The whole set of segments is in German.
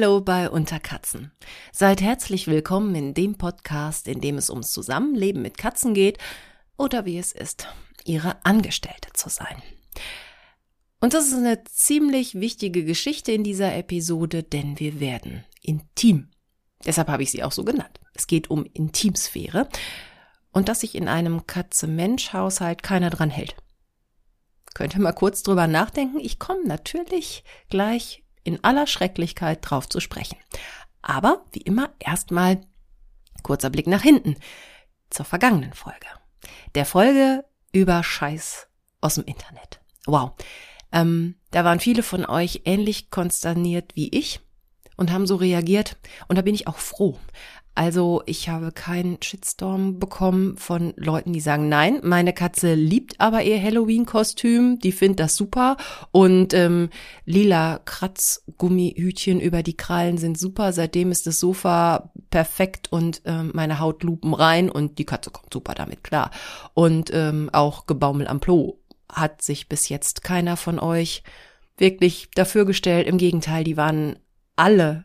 Hallo bei Unterkatzen. Seid herzlich willkommen in dem Podcast, in dem es ums Zusammenleben mit Katzen geht oder wie es ist, ihre Angestellte zu sein. Und das ist eine ziemlich wichtige Geschichte in dieser Episode, denn wir werden intim. Deshalb habe ich sie auch so genannt. Es geht um Intimsphäre und dass sich in einem Katze-Mensch-Haushalt keiner dran hält. Könnt ihr mal kurz drüber nachdenken? Ich komme natürlich gleich in aller Schrecklichkeit drauf zu sprechen. Aber wie immer erstmal kurzer Blick nach hinten zur vergangenen Folge. Der Folge über Scheiß aus dem Internet. Wow. Ähm, da waren viele von euch ähnlich konsterniert wie ich und haben so reagiert. Und da bin ich auch froh. Also ich habe keinen Shitstorm bekommen von Leuten, die sagen, nein, meine Katze liebt aber ihr Halloween-Kostüm, die findet das super und ähm, lila Kratzgummihütchen über die Krallen sind super. Seitdem ist das Sofa perfekt und ähm, meine Haut lupen rein und die Katze kommt super damit klar. Und ähm, auch Gebaumel am Plo hat sich bis jetzt keiner von euch wirklich dafür gestellt. Im Gegenteil, die waren alle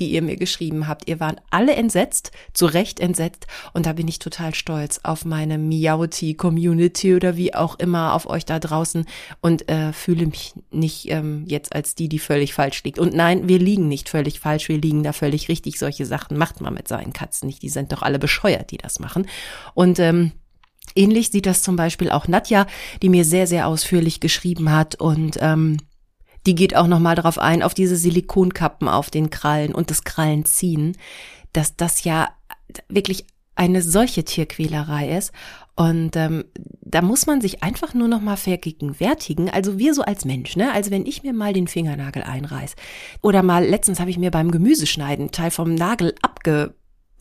die ihr mir geschrieben habt. Ihr waren alle entsetzt, zu Recht entsetzt. Und da bin ich total stolz auf meine Miauti-Community oder wie auch immer auf euch da draußen und äh, fühle mich nicht ähm, jetzt als die, die völlig falsch liegt. Und nein, wir liegen nicht völlig falsch, wir liegen da völlig richtig. Solche Sachen macht man mit seinen Katzen nicht. Die sind doch alle bescheuert, die das machen. Und ähm, Ähnlich sieht das zum Beispiel auch Nadja, die mir sehr, sehr ausführlich geschrieben hat und ähm, die geht auch nochmal darauf ein, auf diese Silikonkappen auf den Krallen und das Krallenziehen, dass das ja wirklich eine solche Tierquälerei ist. Und ähm, da muss man sich einfach nur noch mal vergegenwärtigen. Also wir so als Mensch, ne? Also wenn ich mir mal den Fingernagel einreiß oder mal letztens habe ich mir beim Gemüseschneiden Teil vom Nagel abge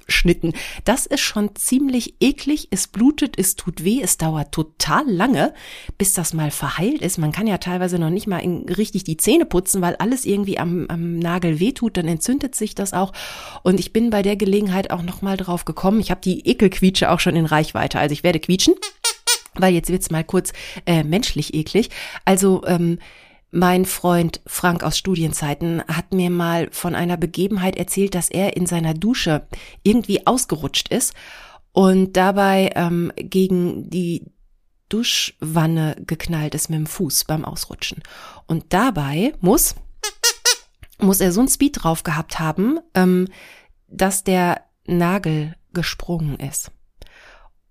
Schnitten. Das ist schon ziemlich eklig. Es blutet, es tut weh, es dauert total lange, bis das mal verheilt ist. Man kann ja teilweise noch nicht mal in, richtig die Zähne putzen, weil alles irgendwie am, am Nagel wehtut, dann entzündet sich das auch. Und ich bin bei der Gelegenheit auch noch mal drauf gekommen. Ich habe die Ekelquietsche auch schon in Reichweite. Also ich werde quietschen, weil jetzt wird's mal kurz äh, menschlich eklig. Also ähm, mein Freund Frank aus Studienzeiten hat mir mal von einer Begebenheit erzählt, dass er in seiner Dusche irgendwie ausgerutscht ist und dabei ähm, gegen die Duschwanne geknallt ist mit dem Fuß beim Ausrutschen. Und dabei muss, muss er so ein Speed drauf gehabt haben, ähm, dass der Nagel gesprungen ist.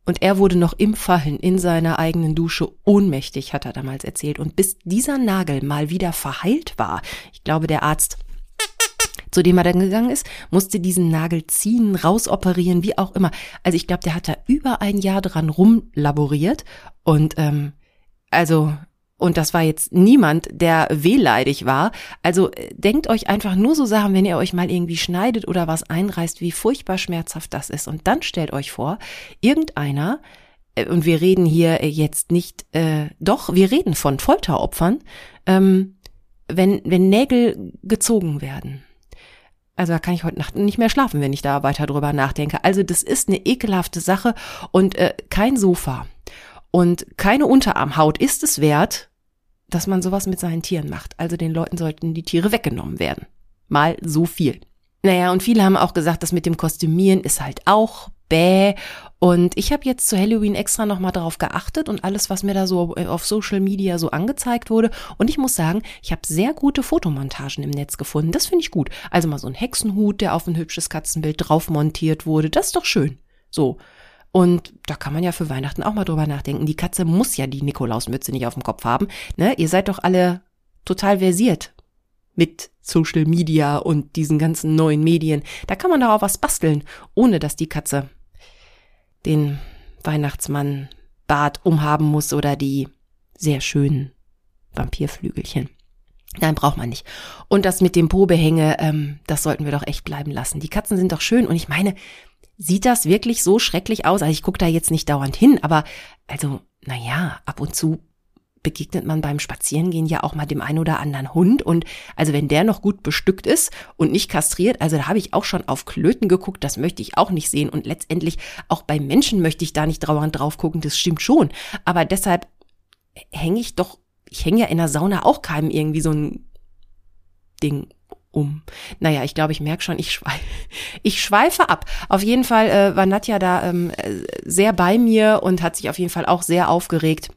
Und er wurde noch im Fallen in seiner eigenen Dusche ohnmächtig, hat er damals erzählt. Und bis dieser Nagel mal wieder verheilt war, ich glaube, der Arzt zu dem er dann gegangen ist, musste diesen Nagel ziehen, rausoperieren, wie auch immer. Also ich glaube, der hat da über ein Jahr dran rumlaboriert und ähm, also und das war jetzt niemand, der wehleidig war. Also äh, denkt euch einfach nur so Sachen, wenn ihr euch mal irgendwie schneidet oder was einreißt, wie furchtbar schmerzhaft das ist. Und dann stellt euch vor, irgendeiner, äh, und wir reden hier jetzt nicht, äh, doch, wir reden von Folteropfern, ähm, wenn, wenn Nägel gezogen werden. Also da kann ich heute Nacht nicht mehr schlafen, wenn ich da weiter drüber nachdenke. Also das ist eine ekelhafte Sache und äh, kein Sofa und keine Unterarmhaut ist es wert, dass man sowas mit seinen Tieren macht. Also den Leuten sollten die Tiere weggenommen werden. Mal so viel. Naja, und viele haben auch gesagt, das mit dem Kostümieren ist halt auch bäh. Und ich habe jetzt zu Halloween extra nochmal darauf geachtet und alles, was mir da so auf Social Media so angezeigt wurde. Und ich muss sagen, ich habe sehr gute Fotomontagen im Netz gefunden. Das finde ich gut. Also mal so ein Hexenhut, der auf ein hübsches Katzenbild drauf montiert wurde. Das ist doch schön. So. Und da kann man ja für Weihnachten auch mal drüber nachdenken. Die Katze muss ja die Nikolausmütze nicht auf dem Kopf haben. Ne? Ihr seid doch alle total versiert mit Social Media und diesen ganzen neuen Medien. Da kann man doch auch was basteln, ohne dass die Katze den Weihnachtsmann Bart umhaben muss oder die sehr schönen Vampirflügelchen. Nein, braucht man nicht. Und das mit dem Po-Behänge, ähm, das sollten wir doch echt bleiben lassen. Die Katzen sind doch schön und ich meine, Sieht das wirklich so schrecklich aus? Also ich gucke da jetzt nicht dauernd hin, aber also, naja, ab und zu begegnet man beim Spazierengehen ja auch mal dem einen oder anderen Hund und also wenn der noch gut bestückt ist und nicht kastriert, also da habe ich auch schon auf Klöten geguckt, das möchte ich auch nicht sehen und letztendlich auch bei Menschen möchte ich da nicht dauernd drauf gucken, das stimmt schon, aber deshalb hänge ich doch, ich hänge ja in der Sauna auch keinem irgendwie so ein Ding um. Naja, ich glaube, ich merke schon, ich, schweife, ich schweife ab. Auf jeden Fall äh, war Nadja da ähm, sehr bei mir und hat sich auf jeden Fall auch sehr aufgeregt.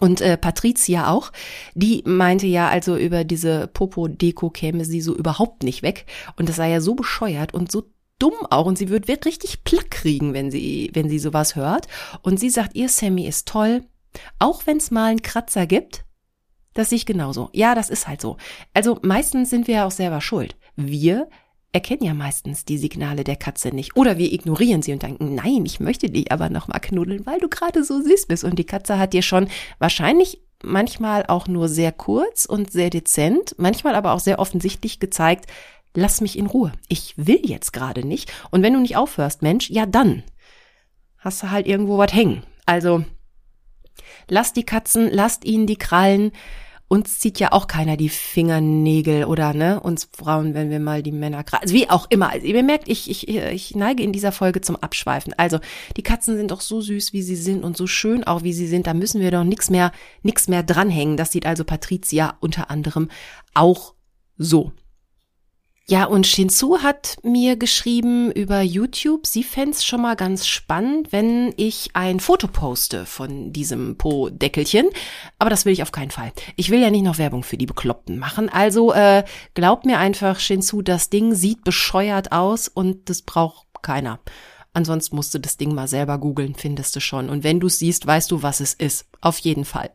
Und äh, Patricia auch, die meinte ja, also über diese Popo-Deko käme sie so überhaupt nicht weg. Und das sei ja so bescheuert und so dumm auch. Und sie wird, wird richtig Plack kriegen, wenn sie, wenn sie sowas hört. Und sie sagt, ihr Sammy ist toll. Auch wenn es mal einen Kratzer gibt, das sehe ich genauso. Ja, das ist halt so. Also meistens sind wir ja auch selber schuld. Wir erkennen ja meistens die Signale der Katze nicht. Oder wir ignorieren sie und denken, nein, ich möchte dich aber noch mal knuddeln, weil du gerade so süß bist. Und die Katze hat dir schon wahrscheinlich manchmal auch nur sehr kurz und sehr dezent, manchmal aber auch sehr offensichtlich gezeigt, lass mich in Ruhe. Ich will jetzt gerade nicht. Und wenn du nicht aufhörst, Mensch, ja dann hast du halt irgendwo was hängen. Also lasst die Katzen, lasst ihnen die Krallen, uns zieht ja auch keiner die Fingernägel oder ne, uns Frauen, wenn wir mal die Männer also wie auch immer. Also ihr merkt, ich, ich, ich neige in dieser Folge zum Abschweifen. Also die Katzen sind doch so süß, wie sie sind und so schön auch, wie sie sind. Da müssen wir doch nichts mehr, nichts mehr dranhängen. Das sieht also Patricia unter anderem auch so. Ja, und Shinzu hat mir geschrieben über YouTube, sie fände schon mal ganz spannend, wenn ich ein Foto poste von diesem Po-Deckelchen. Aber das will ich auf keinen Fall. Ich will ja nicht noch Werbung für die Bekloppten machen. Also äh, glaub mir einfach, Shinzu, das Ding sieht bescheuert aus und das braucht keiner. Ansonsten musst du das Ding mal selber googeln, findest du schon. Und wenn du siehst, weißt du, was es ist. Auf jeden Fall.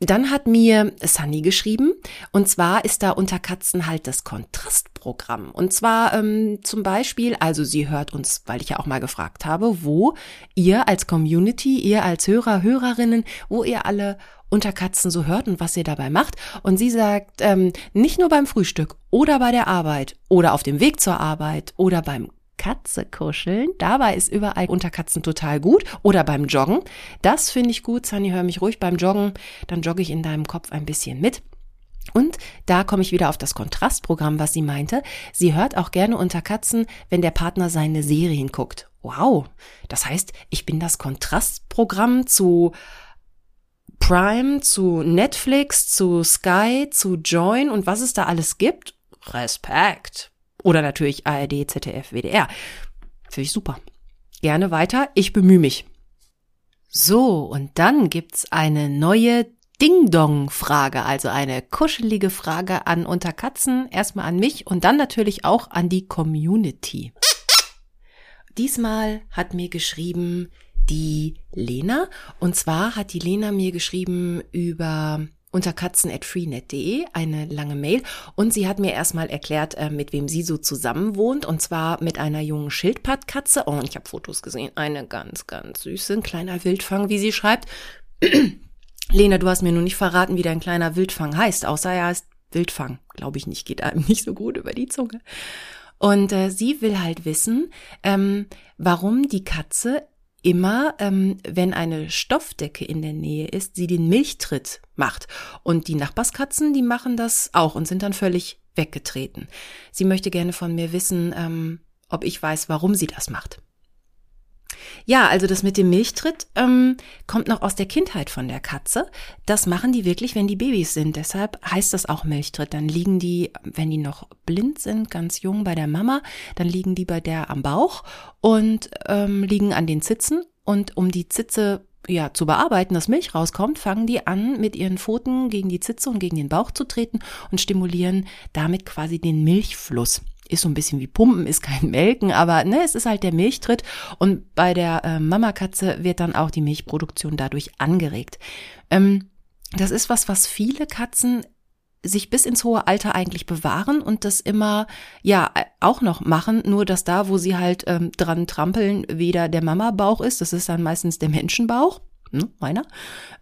Dann hat mir Sunny geschrieben, und zwar ist da unter Katzen halt das Kontrastprogramm. Und zwar ähm, zum Beispiel, also sie hört uns, weil ich ja auch mal gefragt habe, wo ihr als Community, ihr als Hörer, Hörerinnen, wo ihr alle unter Katzen so hört und was ihr dabei macht. Und sie sagt, ähm, nicht nur beim Frühstück oder bei der Arbeit oder auf dem Weg zur Arbeit oder beim Katze kuscheln. Dabei ist überall unter Katzen total gut. Oder beim Joggen. Das finde ich gut. Sunny, hör mich ruhig beim Joggen. Dann jogge ich in deinem Kopf ein bisschen mit. Und da komme ich wieder auf das Kontrastprogramm, was sie meinte. Sie hört auch gerne unter Katzen, wenn der Partner seine Serien guckt. Wow. Das heißt, ich bin das Kontrastprogramm zu Prime, zu Netflix, zu Sky, zu Join und was es da alles gibt. Respekt. Oder natürlich ARD, ZDF, WDR. Finde ich super. Gerne weiter, ich bemühe mich. So, und dann gibt's eine neue Ding-Dong-Frage, also eine kuschelige Frage an Unterkatzen, erstmal an mich und dann natürlich auch an die Community. Diesmal hat mir geschrieben die Lena und zwar hat die Lena mir geschrieben über unter katzen.freenet.de eine lange Mail und sie hat mir erstmal erklärt, äh, mit wem sie so zusammen wohnt und zwar mit einer jungen Schildpattkatze. Oh, und ich habe Fotos gesehen. Eine ganz, ganz süße, ein kleiner Wildfang, wie sie schreibt. Lena, du hast mir nur nicht verraten, wie dein kleiner Wildfang heißt, außer er heißt Wildfang. Glaube ich nicht, geht einem nicht so gut über die Zunge. Und äh, sie will halt wissen, ähm, warum die Katze immer, ähm, wenn eine Stoffdecke in der Nähe ist, sie den Milchtritt macht. Und die Nachbarskatzen, die machen das auch und sind dann völlig weggetreten. Sie möchte gerne von mir wissen, ähm, ob ich weiß, warum sie das macht. Ja, also das mit dem Milchtritt ähm, kommt noch aus der Kindheit von der Katze. Das machen die wirklich, wenn die Babys sind. Deshalb heißt das auch Milchtritt. Dann liegen die, wenn die noch blind sind, ganz jung bei der Mama, dann liegen die bei der am Bauch und ähm, liegen an den Zitzen. Und um die Zitze ja, zu bearbeiten, dass Milch rauskommt, fangen die an, mit ihren Pfoten gegen die Zitze und gegen den Bauch zu treten und stimulieren damit quasi den Milchfluss ist so ein bisschen wie Pumpen, ist kein Melken, aber ne, es ist halt der Milchtritt und bei der äh, Mamakatze wird dann auch die Milchproduktion dadurch angeregt. Ähm, das ist was, was viele Katzen sich bis ins hohe Alter eigentlich bewahren und das immer ja auch noch machen, nur dass da, wo sie halt ähm, dran trampeln, weder der Mama-Bauch ist, das ist dann meistens der Menschenbauch, ne, meiner.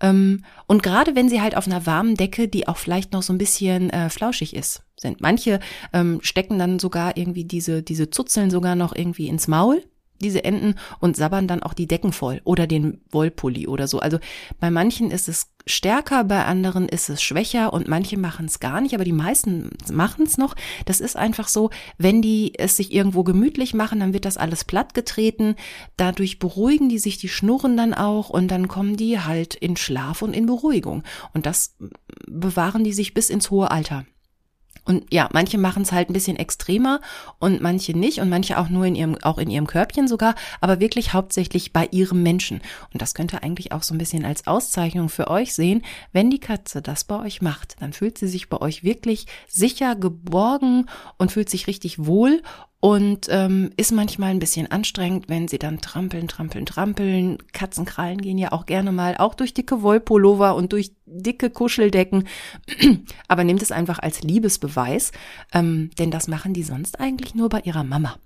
Ähm, und gerade wenn sie halt auf einer warmen Decke, die auch vielleicht noch so ein bisschen äh, flauschig ist, sind. Manche ähm, stecken dann sogar irgendwie diese, diese Zuzeln sogar noch irgendwie ins Maul, diese Enten, und sabbern dann auch die Decken voll oder den Wollpulli oder so. Also bei manchen ist es stärker, bei anderen ist es schwächer und manche machen es gar nicht, aber die meisten machen es noch. Das ist einfach so, wenn die es sich irgendwo gemütlich machen, dann wird das alles platt getreten. Dadurch beruhigen die sich, die schnurren dann auch und dann kommen die halt in Schlaf und in Beruhigung. Und das bewahren die sich bis ins hohe Alter. Und ja, manche machen es halt ein bisschen extremer und manche nicht und manche auch nur in ihrem, auch in ihrem Körbchen sogar, aber wirklich hauptsächlich bei ihrem Menschen. Und das könnte eigentlich auch so ein bisschen als Auszeichnung für euch sehen. Wenn die Katze das bei euch macht, dann fühlt sie sich bei euch wirklich sicher, geborgen und fühlt sich richtig wohl und ähm, ist manchmal ein bisschen anstrengend, wenn sie dann trampeln, trampeln, trampeln. Katzenkrallen gehen ja auch gerne mal auch durch dicke Wollpullover und durch dicke Kuscheldecken. Aber nehmt es einfach als Liebesbeweis, ähm, denn das machen die sonst eigentlich nur bei ihrer Mama.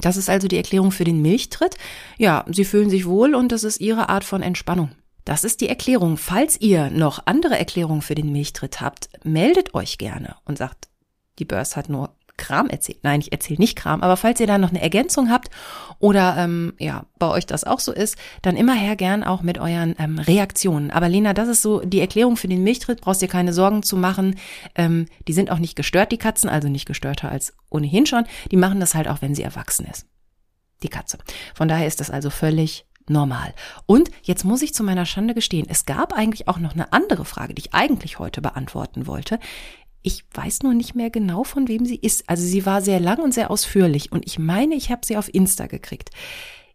Das ist also die Erklärung für den Milchtritt. Ja, sie fühlen sich wohl und das ist ihre Art von Entspannung. Das ist die Erklärung. Falls ihr noch andere Erklärungen für den Milchtritt habt, meldet euch gerne und sagt, die Börs hat nur Kram erzählt. Nein, ich erzähle nicht Kram, aber falls ihr da noch eine Ergänzung habt oder ähm, ja, bei euch das auch so ist, dann immer her gern auch mit euren ähm, Reaktionen. Aber Lena, das ist so die Erklärung für den Milchtritt, brauchst dir keine Sorgen zu machen. Ähm, die sind auch nicht gestört, die Katzen, also nicht gestörter als ohnehin schon. Die machen das halt auch, wenn sie erwachsen ist. Die Katze. Von daher ist das also völlig normal. Und jetzt muss ich zu meiner Schande gestehen, es gab eigentlich auch noch eine andere Frage, die ich eigentlich heute beantworten wollte. Ich weiß nur nicht mehr genau, von wem sie ist. Also sie war sehr lang und sehr ausführlich und ich meine, ich habe sie auf Insta gekriegt.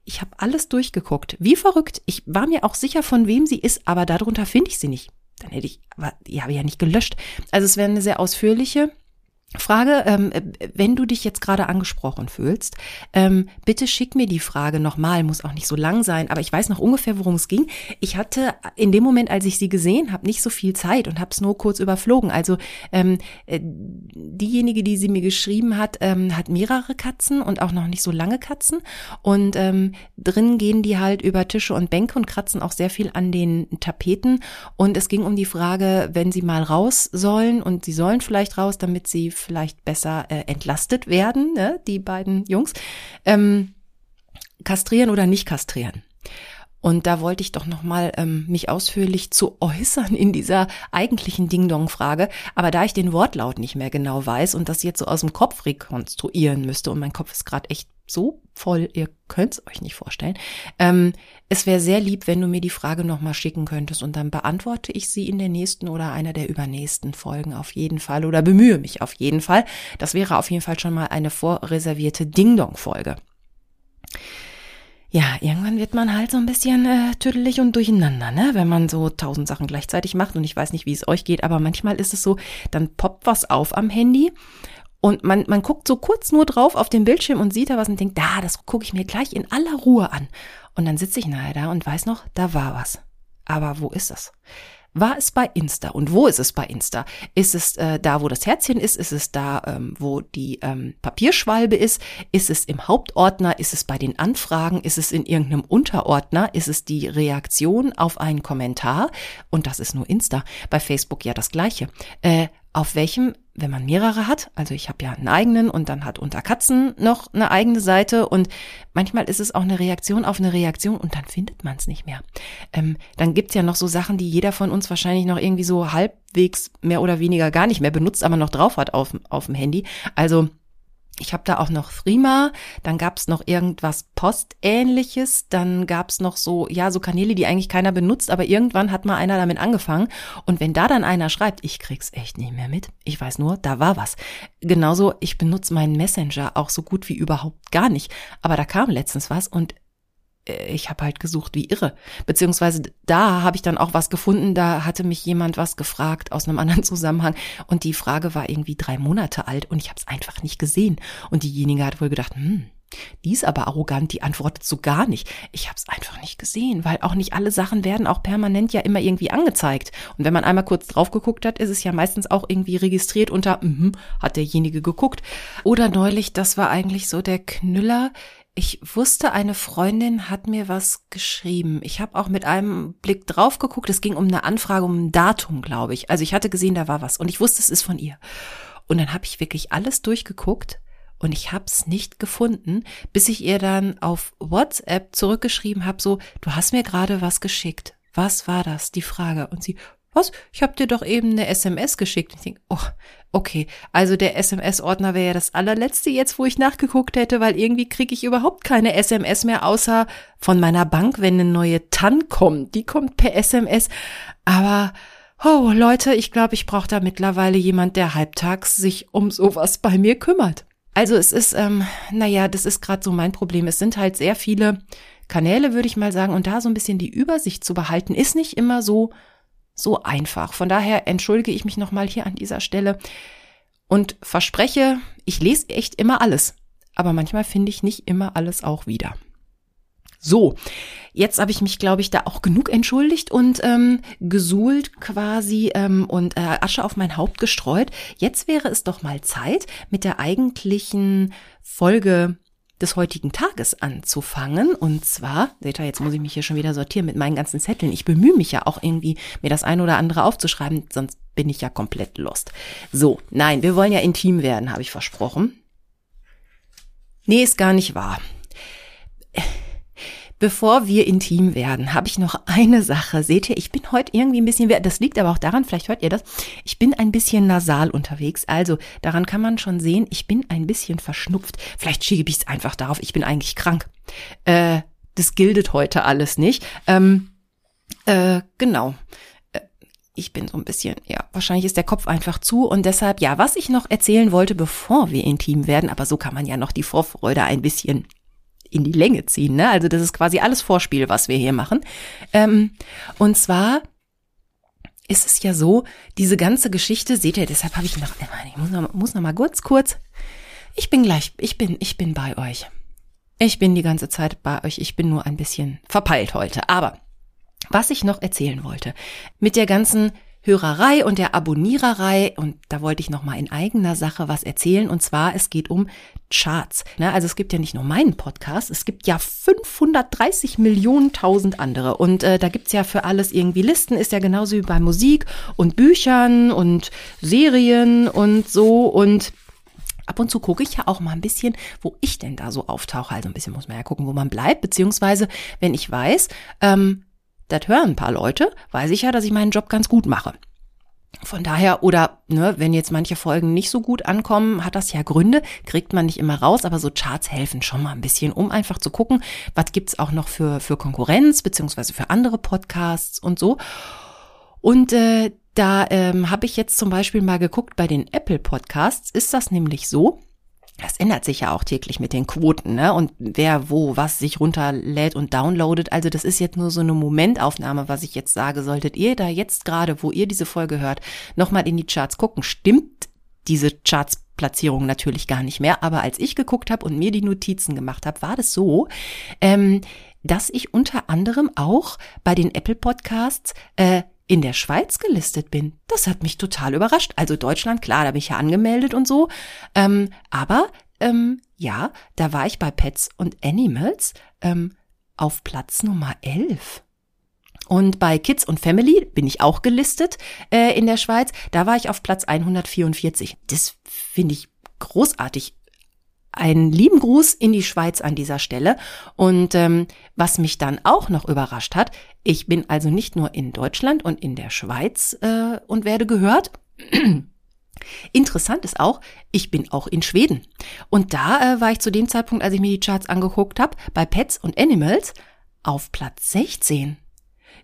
Ich habe alles durchgeguckt. Wie verrückt. Ich war mir auch sicher, von wem sie ist, aber darunter finde ich sie nicht. Dann hätte ich, aber die habe ich ja nicht gelöscht. Also es wäre eine sehr ausführliche Frage, ähm, wenn du dich jetzt gerade angesprochen fühlst, ähm, bitte schick mir die Frage nochmal, muss auch nicht so lang sein, aber ich weiß noch ungefähr, worum es ging. Ich hatte in dem Moment, als ich sie gesehen habe, nicht so viel Zeit und habe es nur kurz überflogen. Also ähm, äh, diejenige, die sie mir geschrieben hat, ähm, hat mehrere Katzen und auch noch nicht so lange Katzen und ähm, drin gehen die halt über Tische und Bänke und kratzen auch sehr viel an den Tapeten und es ging um die Frage, wenn sie mal raus sollen und sie sollen vielleicht raus, damit sie vielleicht besser äh, entlastet werden, ne, die beiden Jungs, ähm, kastrieren oder nicht kastrieren. Und da wollte ich doch nochmal ähm, mich ausführlich zu äußern in dieser eigentlichen Ding-Dong-Frage. Aber da ich den Wortlaut nicht mehr genau weiß und das jetzt so aus dem Kopf rekonstruieren müsste und mein Kopf ist gerade echt so voll, ihr könnt es euch nicht vorstellen. Ähm, es wäre sehr lieb, wenn du mir die Frage nochmal schicken könntest und dann beantworte ich sie in der nächsten oder einer der übernächsten Folgen auf jeden Fall oder bemühe mich auf jeden Fall. Das wäre auf jeden Fall schon mal eine vorreservierte Ding-Dong-Folge. Ja, irgendwann wird man halt so ein bisschen äh, tüdelig und durcheinander, ne? Wenn man so tausend Sachen gleichzeitig macht und ich weiß nicht, wie es euch geht, aber manchmal ist es so, dann poppt was auf am Handy und man, man guckt so kurz nur drauf auf den Bildschirm und sieht da was und denkt, da, das gucke ich mir gleich in aller Ruhe an. Und dann sitze ich nachher da und weiß noch, da war was. Aber wo ist es? War es bei Insta? Und wo ist es bei Insta? Ist es äh, da, wo das Herzchen ist? Ist es da, ähm, wo die ähm, Papierschwalbe ist? Ist es im Hauptordner? Ist es bei den Anfragen? Ist es in irgendeinem Unterordner? Ist es die Reaktion auf einen Kommentar? Und das ist nur Insta. Bei Facebook ja das gleiche. Äh, auf welchem, wenn man mehrere hat, also ich habe ja einen eigenen und dann hat unter Katzen noch eine eigene Seite und manchmal ist es auch eine Reaktion auf eine Reaktion und dann findet man es nicht mehr. Ähm, dann gibt's ja noch so Sachen, die jeder von uns wahrscheinlich noch irgendwie so halbwegs mehr oder weniger gar nicht mehr benutzt, aber noch drauf hat auf, auf dem Handy. Also ich habe da auch noch Frima, dann gab's noch irgendwas Postähnliches, dann gab's noch so, ja, so Kanäle, die eigentlich keiner benutzt, aber irgendwann hat mal einer damit angefangen. Und wenn da dann einer schreibt, ich krieg's echt nicht mehr mit, ich weiß nur, da war was. Genauso, ich benutze meinen Messenger auch so gut wie überhaupt gar nicht. Aber da kam letztens was und ich habe halt gesucht wie irre. Beziehungsweise da habe ich dann auch was gefunden, da hatte mich jemand was gefragt aus einem anderen Zusammenhang und die Frage war irgendwie drei Monate alt und ich habe es einfach nicht gesehen. Und diejenige hat wohl gedacht, hm, die ist aber arrogant, die antwortet so gar nicht. Ich habe es einfach nicht gesehen, weil auch nicht alle Sachen werden auch permanent ja immer irgendwie angezeigt. Und wenn man einmal kurz drauf geguckt hat, ist es ja meistens auch irgendwie registriert unter, mm, hat derjenige geguckt. Oder neulich, das war eigentlich so der Knüller ich wusste, eine Freundin hat mir was geschrieben. Ich habe auch mit einem Blick drauf geguckt. Es ging um eine Anfrage, um ein Datum, glaube ich. Also ich hatte gesehen, da war was und ich wusste, es ist von ihr. Und dann habe ich wirklich alles durchgeguckt und ich habe es nicht gefunden, bis ich ihr dann auf WhatsApp zurückgeschrieben habe, so, du hast mir gerade was geschickt. Was war das? Die Frage. Und sie, was? Ich habe dir doch eben eine SMS geschickt. Ich denke, oh, okay. Also der SMS-Ordner wäre ja das allerletzte jetzt, wo ich nachgeguckt hätte, weil irgendwie kriege ich überhaupt keine SMS mehr, außer von meiner Bank, wenn eine neue TAN kommt. Die kommt per SMS. Aber Oh, Leute, ich glaube, ich brauche da mittlerweile jemand, der halbtags sich um sowas bei mir kümmert. Also es ist, ähm, naja, das ist gerade so mein Problem. Es sind halt sehr viele Kanäle, würde ich mal sagen, und da so ein bisschen die Übersicht zu behalten, ist nicht immer so so einfach. Von daher entschuldige ich mich nochmal hier an dieser Stelle und verspreche, ich lese echt immer alles. Aber manchmal finde ich nicht immer alles auch wieder. So, jetzt habe ich mich, glaube ich, da auch genug entschuldigt und ähm, gesuhlt quasi ähm, und äh, Asche auf mein Haupt gestreut. Jetzt wäre es doch mal Zeit, mit der eigentlichen Folge des heutigen Tages anzufangen. Und zwar, seht ihr, jetzt muss ich mich hier schon wieder sortieren mit meinen ganzen Zetteln. Ich bemühe mich ja auch irgendwie, mir das ein oder andere aufzuschreiben, sonst bin ich ja komplett lost. So, nein, wir wollen ja intim werden, habe ich versprochen. Nee, ist gar nicht wahr. Bevor wir intim werden, habe ich noch eine Sache. Seht ihr, ich bin heute irgendwie ein bisschen, das liegt aber auch daran, vielleicht hört ihr das, ich bin ein bisschen nasal unterwegs. Also daran kann man schon sehen, ich bin ein bisschen verschnupft. Vielleicht schiebe ich es einfach darauf, ich bin eigentlich krank. Äh, das gildet heute alles nicht. Ähm, äh, genau äh, ich bin so ein bisschen, ja, wahrscheinlich ist der Kopf einfach zu und deshalb, ja, was ich noch erzählen wollte, bevor wir intim werden, aber so kann man ja noch die Vorfreude ein bisschen in die Länge ziehen. Ne? Also das ist quasi alles Vorspiel, was wir hier machen. Ähm, und zwar ist es ja so, diese ganze Geschichte, seht ihr, deshalb habe ich noch, ich muss noch, muss noch mal kurz, kurz. Ich bin gleich, ich bin, ich bin bei euch. Ich bin die ganze Zeit bei euch. Ich bin nur ein bisschen verpeilt heute. Aber was ich noch erzählen wollte, mit der ganzen Hörerei und der Abonniererei und da wollte ich noch mal in eigener Sache was erzählen und zwar es geht um Charts. Ne? Also es gibt ja nicht nur meinen Podcast, es gibt ja 530 Millionen tausend andere und äh, da gibt's ja für alles irgendwie Listen, ist ja genauso wie bei Musik und Büchern und Serien und so und Ab und zu gucke ich ja auch mal ein bisschen, wo ich denn da so auftauche. Also ein bisschen muss man ja gucken, wo man bleibt, beziehungsweise wenn ich weiß, ähm, das hören ein paar Leute, weiß ich ja, dass ich meinen Job ganz gut mache. Von daher, oder ne, wenn jetzt manche Folgen nicht so gut ankommen, hat das ja Gründe, kriegt man nicht immer raus, aber so Charts helfen schon mal ein bisschen, um einfach zu gucken, was gibt's auch noch für, für Konkurrenz, beziehungsweise für andere Podcasts und so. Und äh, da ähm, habe ich jetzt zum Beispiel mal geguckt, bei den Apple Podcasts ist das nämlich so, das ändert sich ja auch täglich mit den Quoten, ne? Und wer wo was sich runterlädt und downloadet. Also das ist jetzt nur so eine Momentaufnahme, was ich jetzt sage. Solltet ihr da jetzt gerade, wo ihr diese Folge hört, nochmal in die Charts gucken, stimmt diese Charts-Platzierung natürlich gar nicht mehr. Aber als ich geguckt habe und mir die Notizen gemacht habe, war das so, ähm, dass ich unter anderem auch bei den Apple Podcasts äh, in der Schweiz gelistet bin. Das hat mich total überrascht. Also Deutschland, klar, da bin ich ja angemeldet und so. Ähm, aber ähm, ja, da war ich bei Pets und Animals ähm, auf Platz Nummer 11. Und bei Kids und Family bin ich auch gelistet äh, in der Schweiz. Da war ich auf Platz 144. Das finde ich großartig einen lieben Gruß in die Schweiz an dieser Stelle. Und ähm, was mich dann auch noch überrascht hat, ich bin also nicht nur in Deutschland und in der Schweiz äh, und werde gehört. Interessant ist auch, ich bin auch in Schweden. Und da äh, war ich zu dem Zeitpunkt, als ich mir die Charts angeguckt habe, bei Pets und Animals auf Platz 16.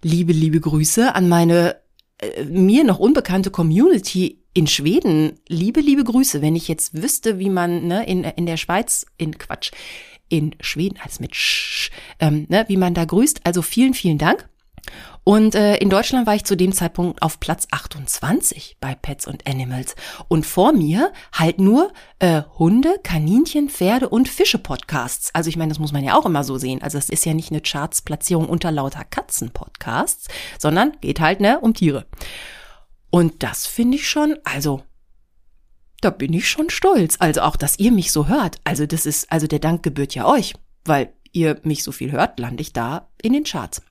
Liebe, liebe Grüße an meine äh, mir noch unbekannte Community in Schweden, liebe, liebe Grüße, wenn ich jetzt wüsste, wie man ne, in, in der Schweiz, in Quatsch, in Schweden, als mit Sch, ähm, ne, wie man da grüßt. Also vielen, vielen Dank. Und äh, in Deutschland war ich zu dem Zeitpunkt auf Platz 28 bei Pets und Animals. Und vor mir halt nur äh, Hunde, Kaninchen, Pferde und Fische-Podcasts. Also ich meine, das muss man ja auch immer so sehen. Also es ist ja nicht eine Charts-Platzierung unter lauter Katzen-Podcasts, sondern geht halt ne um Tiere. Und das finde ich schon, also da bin ich schon stolz. Also auch, dass ihr mich so hört. Also das ist, also der Dank gebührt ja euch, weil ihr mich so viel hört, lande ich da in den Charts.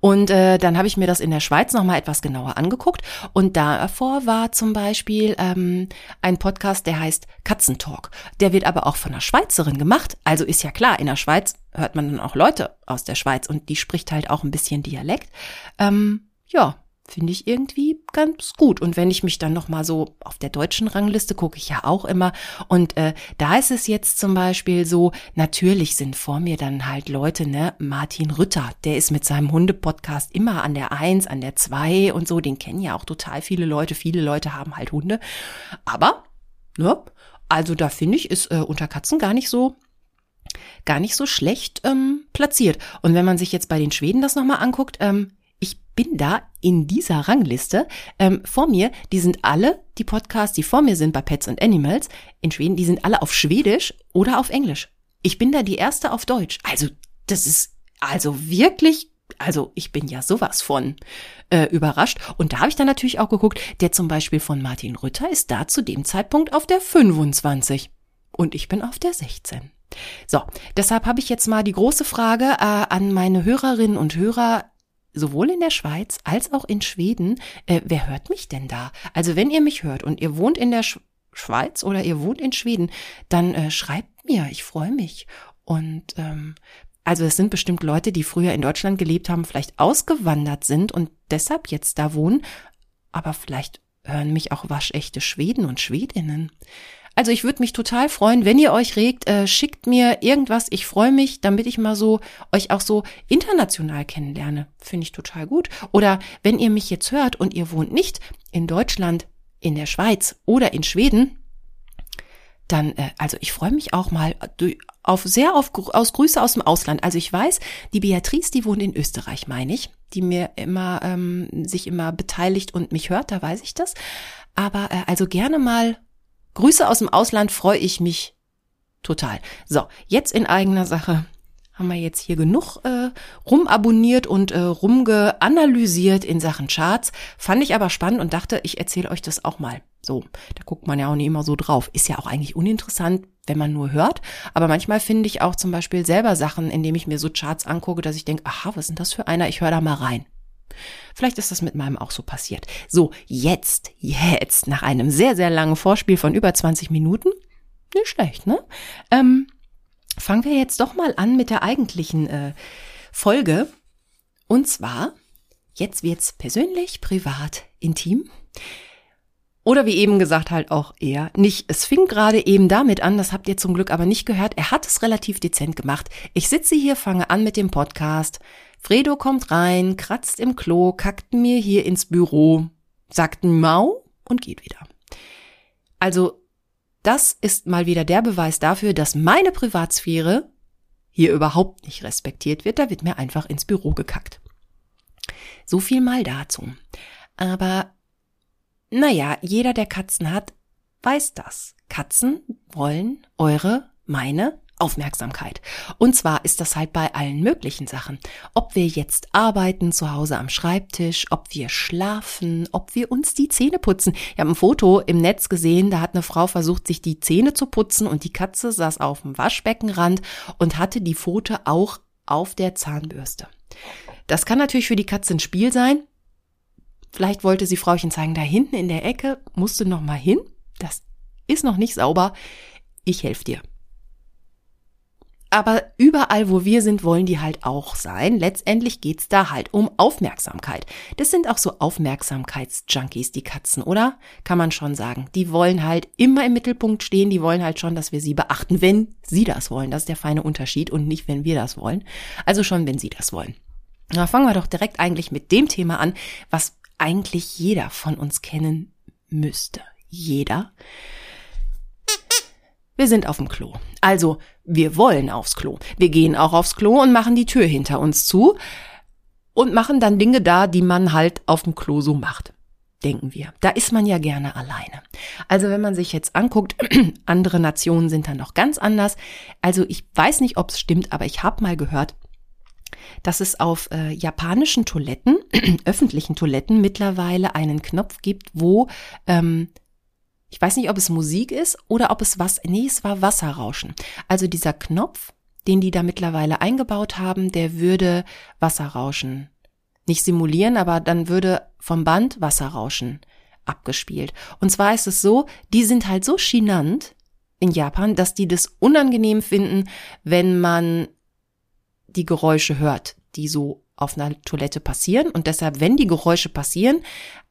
Und äh, dann habe ich mir das in der Schweiz nochmal etwas genauer angeguckt. Und davor war zum Beispiel ähm, ein Podcast, der heißt Katzentalk. Der wird aber auch von einer Schweizerin gemacht. Also ist ja klar, in der Schweiz hört man dann auch Leute aus der Schweiz und die spricht halt auch ein bisschen Dialekt. Ähm, ja, finde ich irgendwie ganz gut. Und wenn ich mich dann noch mal so auf der deutschen Rangliste gucke, ich ja auch immer. Und äh, da ist es jetzt zum Beispiel so, natürlich sind vor mir dann halt Leute, ne, Martin Rütter, der ist mit seinem Hunde-Podcast immer an der Eins, an der Zwei und so. Den kennen ja auch total viele Leute. Viele Leute haben halt Hunde. Aber, ne, also da finde ich, ist äh, unter Katzen gar nicht so gar nicht so schlecht ähm, platziert. Und wenn man sich jetzt bei den Schweden das nochmal anguckt, ähm, bin da in dieser Rangliste. Ähm, vor mir, die sind alle, die Podcasts, die vor mir sind bei Pets and Animals in Schweden, die sind alle auf Schwedisch oder auf Englisch. Ich bin da die erste auf Deutsch. Also, das ist also wirklich, also ich bin ja sowas von äh, überrascht. Und da habe ich dann natürlich auch geguckt, der zum Beispiel von Martin Rütter ist da zu dem Zeitpunkt auf der 25. Und ich bin auf der 16. So, deshalb habe ich jetzt mal die große Frage äh, an meine Hörerinnen und Hörer sowohl in der Schweiz als auch in Schweden, äh, wer hört mich denn da? Also wenn ihr mich hört und ihr wohnt in der Sch Schweiz oder ihr wohnt in Schweden, dann äh, schreibt mir, ich freue mich. Und ähm, also es sind bestimmt Leute, die früher in Deutschland gelebt haben, vielleicht ausgewandert sind und deshalb jetzt da wohnen, aber vielleicht hören mich auch waschechte Schweden und Schwedinnen. Also ich würde mich total freuen, wenn ihr euch regt, äh, schickt mir irgendwas. Ich freue mich, damit ich mal so euch auch so international kennenlerne. Finde ich total gut. Oder wenn ihr mich jetzt hört und ihr wohnt nicht in Deutschland, in der Schweiz oder in Schweden, dann, äh, also ich freue mich auch mal auf sehr auf aus Grüße aus dem Ausland. Also ich weiß, die Beatrice, die wohnt in Österreich, meine ich, die mir immer ähm, sich immer beteiligt und mich hört, da weiß ich das. Aber äh, also gerne mal Grüße aus dem Ausland freue ich mich total. So, jetzt in eigener Sache haben wir jetzt hier genug äh, rumabonniert und äh, rumgeanalysiert in Sachen Charts. Fand ich aber spannend und dachte, ich erzähle euch das auch mal. So, da guckt man ja auch nicht immer so drauf. Ist ja auch eigentlich uninteressant, wenn man nur hört. Aber manchmal finde ich auch zum Beispiel selber Sachen, indem ich mir so Charts angucke, dass ich denke, aha, was ist denn das für einer? Ich höre da mal rein. Vielleicht ist das mit meinem auch so passiert. So, jetzt, jetzt, nach einem sehr, sehr langen Vorspiel von über 20 Minuten, nicht schlecht, ne? Ähm, fangen wir jetzt doch mal an mit der eigentlichen äh, Folge. Und zwar, jetzt wird's persönlich, privat, intim. Oder wie eben gesagt, halt auch eher nicht. Es fing gerade eben damit an, das habt ihr zum Glück aber nicht gehört. Er hat es relativ dezent gemacht. Ich sitze hier, fange an mit dem Podcast. Fredo kommt rein, kratzt im Klo, kackt mir hier ins Büro, sagt Mau und geht wieder. Also, das ist mal wieder der Beweis dafür, dass meine Privatsphäre hier überhaupt nicht respektiert wird. Da wird mir einfach ins Büro gekackt. So viel mal dazu. Aber, naja, jeder, der Katzen hat, weiß das. Katzen wollen eure, meine Aufmerksamkeit. Und zwar ist das halt bei allen möglichen Sachen. Ob wir jetzt arbeiten zu Hause am Schreibtisch, ob wir schlafen, ob wir uns die Zähne putzen. Ich habe ein Foto im Netz gesehen, da hat eine Frau versucht, sich die Zähne zu putzen und die Katze saß auf dem Waschbeckenrand und hatte die Pfote auch auf der Zahnbürste. Das kann natürlich für die Katze ein Spiel sein. Vielleicht wollte sie Frauchen zeigen, da hinten in der Ecke musst du noch mal hin. Das ist noch nicht sauber. Ich helfe dir. Aber überall, wo wir sind, wollen die halt auch sein. Letztendlich geht's da halt um Aufmerksamkeit. Das sind auch so Aufmerksamkeitsjunkies, die Katzen, oder? Kann man schon sagen. Die wollen halt immer im Mittelpunkt stehen. Die wollen halt schon, dass wir sie beachten, wenn sie das wollen. Das ist der feine Unterschied und nicht, wenn wir das wollen. Also schon, wenn sie das wollen. Na, fangen wir doch direkt eigentlich mit dem Thema an, was eigentlich jeder von uns kennen müsste. Jeder. Wir sind auf dem Klo. Also, wir wollen aufs Klo. Wir gehen auch aufs Klo und machen die Tür hinter uns zu und machen dann Dinge da, die man halt auf dem Klo so macht. Denken wir. Da ist man ja gerne alleine. Also wenn man sich jetzt anguckt, andere Nationen sind dann noch ganz anders. Also ich weiß nicht, ob es stimmt, aber ich habe mal gehört, dass es auf äh, japanischen Toiletten, öffentlichen Toiletten mittlerweile einen Knopf gibt, wo ähm, ich weiß nicht, ob es Musik ist oder ob es was, nee, es war Wasserrauschen. Also dieser Knopf, den die da mittlerweile eingebaut haben, der würde Wasserrauschen nicht simulieren, aber dann würde vom Band Wasserrauschen abgespielt. Und zwar ist es so, die sind halt so chinant in Japan, dass die das unangenehm finden, wenn man die Geräusche hört, die so auf einer Toilette passieren und deshalb, wenn die Geräusche passieren,